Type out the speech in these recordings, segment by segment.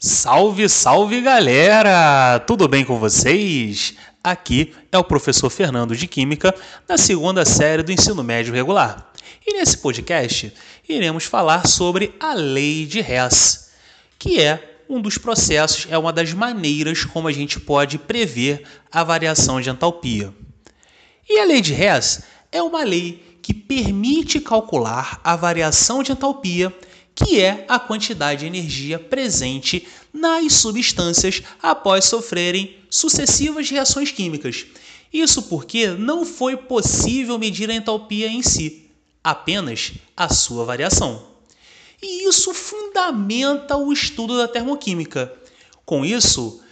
Salve, salve galera! Tudo bem com vocês? Aqui é o professor Fernando de Química, da segunda série do ensino médio regular. E nesse podcast iremos falar sobre a lei de Hess, que é um dos processos, é uma das maneiras como a gente pode prever a variação de entalpia. E a lei de Hess é uma lei que permite calcular a variação de entalpia que é a quantidade de energia presente nas substâncias após sofrerem sucessivas reações químicas. Isso porque não foi possível medir a entalpia em si, apenas a sua variação. E isso fundamenta o estudo da termoquímica. Com isso,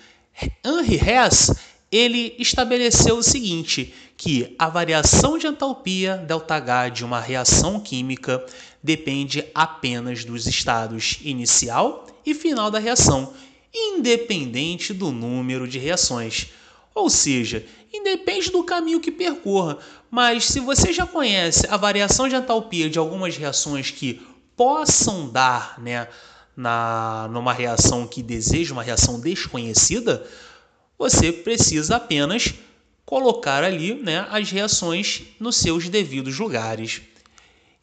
Henri Hess ele estabeleceu o seguinte, que a variação de entalpia ΔH de uma reação química depende apenas dos estados inicial e final da reação, independente do número de reações. Ou seja, independe do caminho que percorra, mas se você já conhece a variação de entalpia de algumas reações que possam dar né, na, numa reação que deseja uma reação desconhecida, você precisa apenas colocar ali né, as reações nos seus devidos lugares.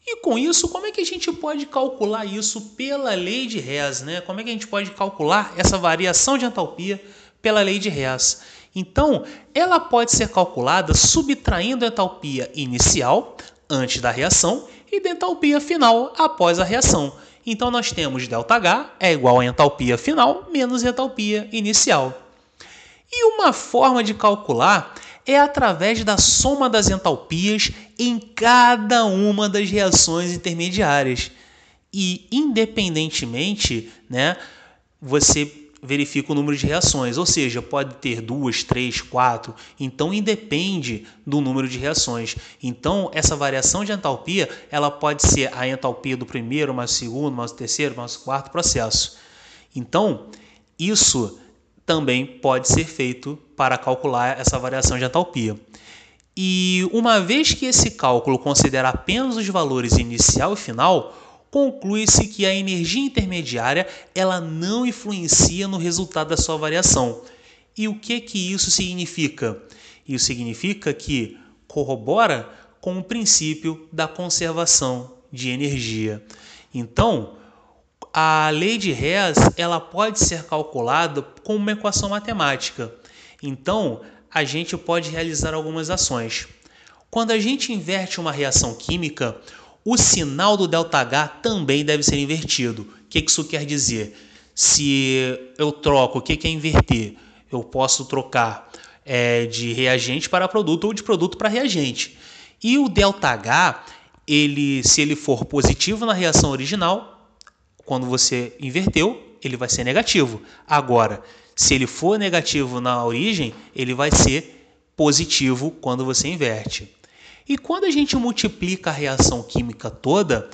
E com isso, como é que a gente pode calcular isso pela lei de Hess? Né? Como é que a gente pode calcular essa variação de entalpia pela lei de Hess? Então, ela pode ser calculada subtraindo a entalpia inicial, antes da reação, e da entalpia final, após a reação. Então, nós temos ΔH é igual a entalpia final menos entalpia inicial. E uma forma de calcular é através da soma das entalpias em cada uma das reações intermediárias. E independentemente, né, você verifica o número de reações, ou seja, pode ter duas, três, quatro, então independe do número de reações. Então, essa variação de entalpia, ela pode ser a entalpia do primeiro, mais o segundo, mais o terceiro, mais o quarto processo. Então, isso também pode ser feito para calcular essa variação de entalpia. E uma vez que esse cálculo considera apenas os valores inicial e final, conclui-se que a energia intermediária ela não influencia no resultado da sua variação. E o que que isso significa? Isso significa que corrobora com o princípio da conservação de energia. Então, a lei de Hess ela pode ser calculada com uma equação matemática. Então, a gente pode realizar algumas ações. Quando a gente inverte uma reação química, o sinal do ΔH também deve ser invertido. O que isso quer dizer? Se eu troco, o que é inverter? Eu posso trocar é, de reagente para produto ou de produto para reagente. E o ΔH, ele, se ele for positivo na reação original, quando você inverteu, ele vai ser negativo. Agora, se ele for negativo na origem, ele vai ser positivo quando você inverte. E quando a gente multiplica a reação química toda,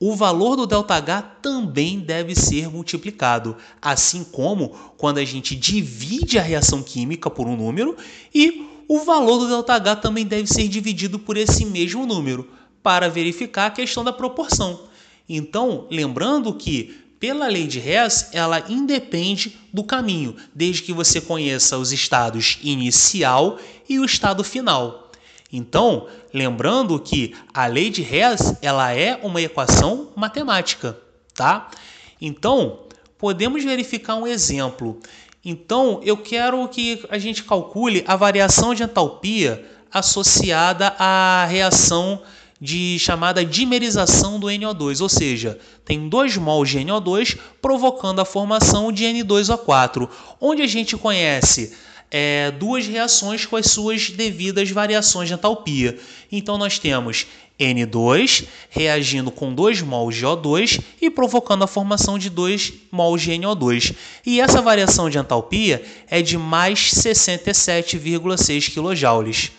o valor do ΔH também deve ser multiplicado, assim como quando a gente divide a reação química por um número e o valor do ΔH também deve ser dividido por esse mesmo número, para verificar a questão da proporção. Então, lembrando que pela lei de Hess, ela independe do caminho, desde que você conheça os estados inicial e o estado final. Então, lembrando que a lei de Hess, ela é uma equação matemática, tá? Então, podemos verificar um exemplo. Então, eu quero que a gente calcule a variação de entalpia associada à reação de chamada dimerização do NO2, ou seja, tem 2 mols de NO2 provocando a formação de N2O4, onde a gente conhece é, duas reações com as suas devidas variações de entalpia. Então nós temos N2 reagindo com 2 mols de O2 e provocando a formação de 2 mols de NO2. E essa variação de entalpia é de mais 67,6 kJ.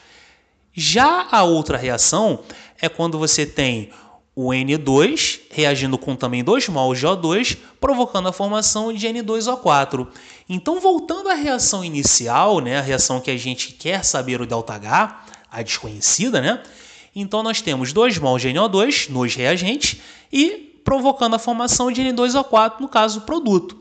Já a outra reação é quando você tem o N2 reagindo com também 2 mols de O2, provocando a formação de N2O4. Então, voltando à reação inicial, né, a reação que a gente quer saber o ΔH, a desconhecida, né? Então, nós temos 2 mols de NO2 nos reagentes e provocando a formação de N2O4, no caso, produto.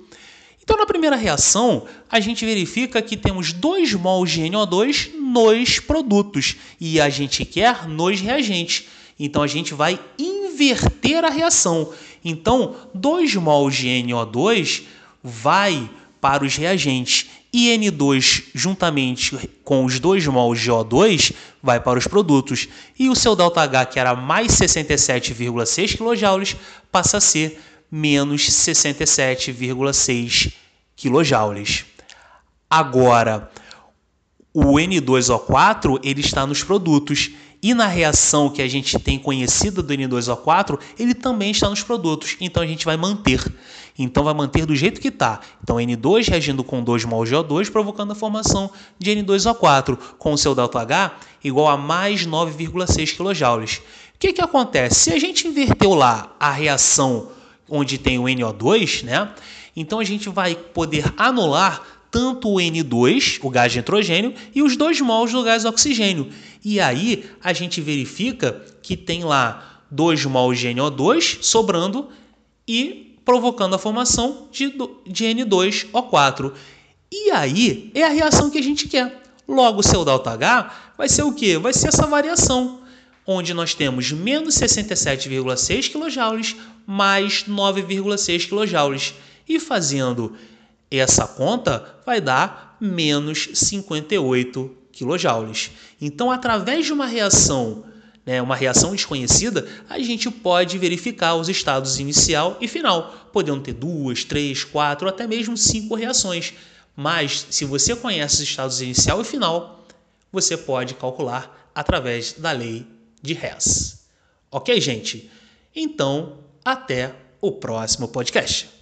Então, na primeira reação, a gente verifica que temos 2 mols de NO2 nos produtos e a gente quer nos reagentes. Então, a gente vai inverter a reação. Então, 2 mols de NO2 vai para os reagentes e N2 juntamente com os 2 mols de O2 vai para os produtos. E o seu ΔH, que era mais 67,6 kJ, passa a ser menos 67,6 kJ. Agora, o N2O4 ele está nos produtos e na reação que a gente tem conhecida do N2O4, ele também está nos produtos. Então a gente vai manter. Então vai manter do jeito que está. Então N2 reagindo com 2 mol de O2, provocando a formação de N2O4 com o seu ΔH igual a mais 9,6 kJ. O que, que acontece? Se a gente inverteu lá a reação onde tem o NO2, né? Então a gente vai poder anular tanto o N2, o gás de nitrogênio, e os dois mols do gás oxigênio. E aí a gente verifica que tem lá 2 mols de NO2 sobrando e provocando a formação de, de N2O4. E aí é a reação que a gente quer. Logo, o seu ΔH vai ser o quê? Vai ser essa variação, onde nós temos menos 67,6 kJ mais 9,6 kJ. E fazendo essa conta, vai dar menos 58 kJ. Então, através de uma reação, né, uma reação desconhecida, a gente pode verificar os estados inicial e final, podendo ter duas, três, quatro, até mesmo cinco reações. Mas, se você conhece os estados inicial e final, você pode calcular através da lei de Hess. Ok, gente? Então, até o próximo podcast.